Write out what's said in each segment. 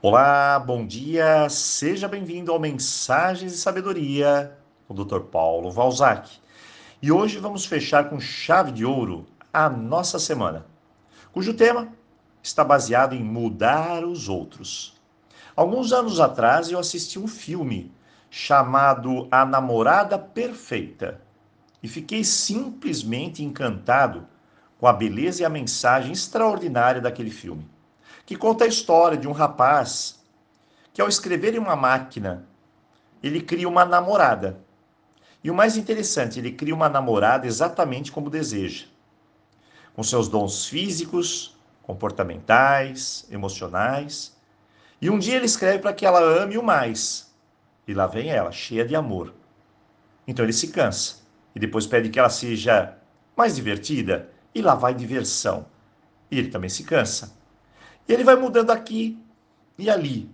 Olá, bom dia, seja bem-vindo ao Mensagens de Sabedoria com o Dr. Paulo Valzac. E hoje vamos fechar com chave de ouro a nossa semana, cujo tema está baseado em mudar os outros. Alguns anos atrás eu assisti um filme chamado A Namorada Perfeita e fiquei simplesmente encantado com a beleza e a mensagem extraordinária daquele filme que conta a história de um rapaz que, ao escrever em uma máquina, ele cria uma namorada. E o mais interessante, ele cria uma namorada exatamente como deseja, com seus dons físicos, comportamentais, emocionais. E um dia ele escreve para que ela ame o mais. E lá vem ela, cheia de amor. Então ele se cansa e depois pede que ela seja mais divertida, e lá vai diversão. E ele também se cansa. E ele vai mudando aqui e ali.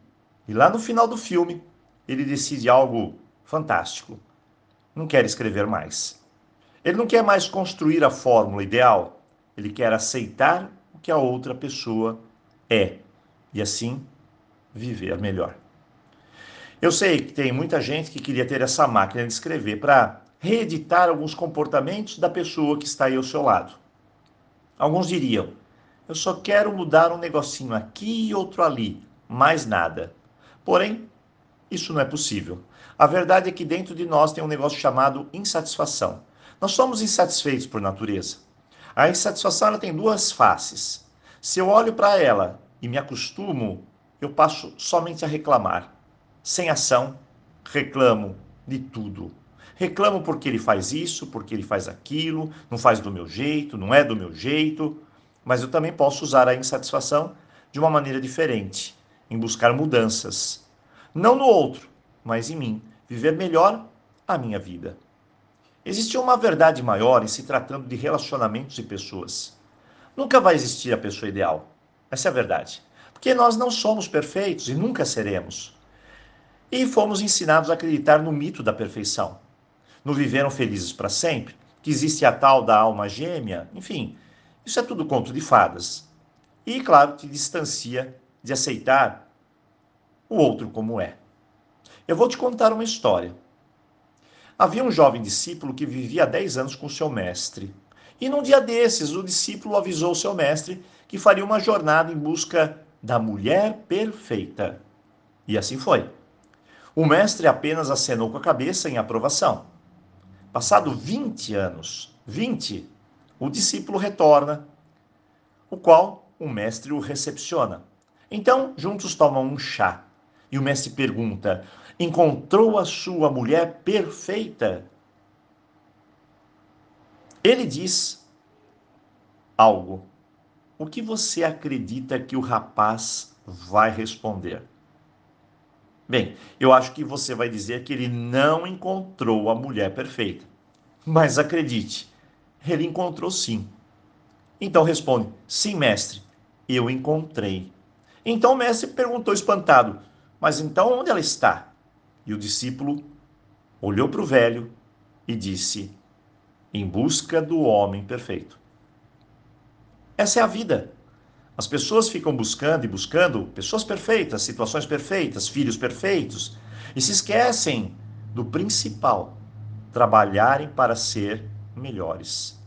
E lá no final do filme, ele decide algo fantástico. Não quer escrever mais. Ele não quer mais construir a fórmula ideal. Ele quer aceitar o que a outra pessoa é e assim viver melhor. Eu sei que tem muita gente que queria ter essa máquina de escrever para reeditar alguns comportamentos da pessoa que está aí ao seu lado. Alguns diriam: eu só quero mudar um negocinho aqui e outro ali, mais nada. Porém, isso não é possível. A verdade é que dentro de nós tem um negócio chamado insatisfação. Nós somos insatisfeitos por natureza. A insatisfação ela tem duas faces. Se eu olho para ela e me acostumo, eu passo somente a reclamar. Sem ação, reclamo de tudo. Reclamo porque ele faz isso, porque ele faz aquilo, não faz do meu jeito, não é do meu jeito mas eu também posso usar a insatisfação de uma maneira diferente, em buscar mudanças. Não no outro, mas em mim, viver melhor a minha vida. Existe uma verdade maior em se tratando de relacionamentos e pessoas. Nunca vai existir a pessoa ideal. Essa é a verdade. Porque nós não somos perfeitos e nunca seremos. E fomos ensinados a acreditar no mito da perfeição. No viveram felizes para sempre, que existe a tal da alma gêmea, enfim, isso é tudo conto de fadas. E, claro, te distancia de aceitar o outro como é. Eu vou te contar uma história. Havia um jovem discípulo que vivia há 10 anos com seu mestre. E num dia desses, o discípulo avisou seu mestre que faria uma jornada em busca da mulher perfeita. E assim foi. O mestre apenas acenou com a cabeça em aprovação. Passado 20 anos, 20, o discípulo retorna, o qual o mestre o recepciona. Então, juntos tomam um chá. E o mestre pergunta: Encontrou a sua mulher perfeita? Ele diz algo. O que você acredita que o rapaz vai responder? Bem, eu acho que você vai dizer que ele não encontrou a mulher perfeita. Mas acredite, ele encontrou sim. Então responde: Sim, mestre, eu encontrei. Então o mestre perguntou espantado: Mas então onde ela está? E o discípulo olhou para o velho e disse: Em busca do homem perfeito. Essa é a vida. As pessoas ficam buscando e buscando pessoas perfeitas, situações perfeitas, filhos perfeitos, e se esquecem do principal: trabalharem para ser melhores.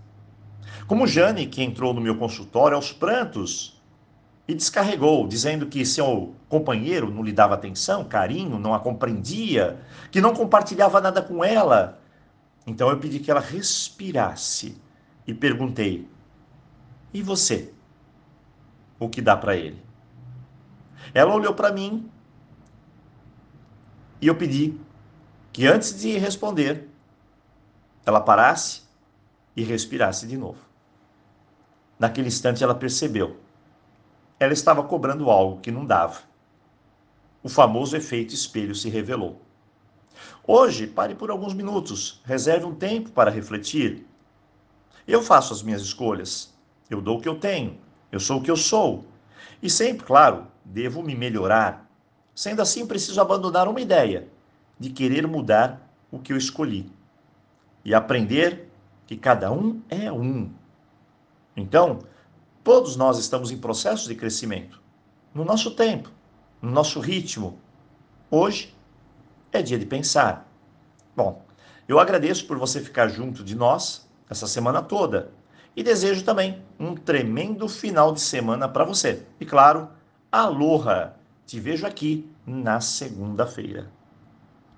Como Jane, que entrou no meu consultório aos prantos e descarregou, dizendo que seu companheiro não lhe dava atenção, carinho, não a compreendia, que não compartilhava nada com ela. Então eu pedi que ela respirasse e perguntei: E você? O que dá para ele? Ela olhou para mim e eu pedi que antes de responder, ela parasse e respirasse de novo. Naquele instante ela percebeu. Ela estava cobrando algo que não dava. O famoso efeito espelho se revelou. Hoje, pare por alguns minutos, reserve um tempo para refletir. Eu faço as minhas escolhas. Eu dou o que eu tenho. Eu sou o que eu sou. E sempre, claro, devo me melhorar. Sendo assim, preciso abandonar uma ideia de querer mudar o que eu escolhi e aprender que cada um é um. Então, todos nós estamos em processo de crescimento, no nosso tempo, no nosso ritmo. Hoje é dia de pensar. Bom, eu agradeço por você ficar junto de nós essa semana toda e desejo também um tremendo final de semana para você. E claro, aloha! Te vejo aqui na segunda-feira.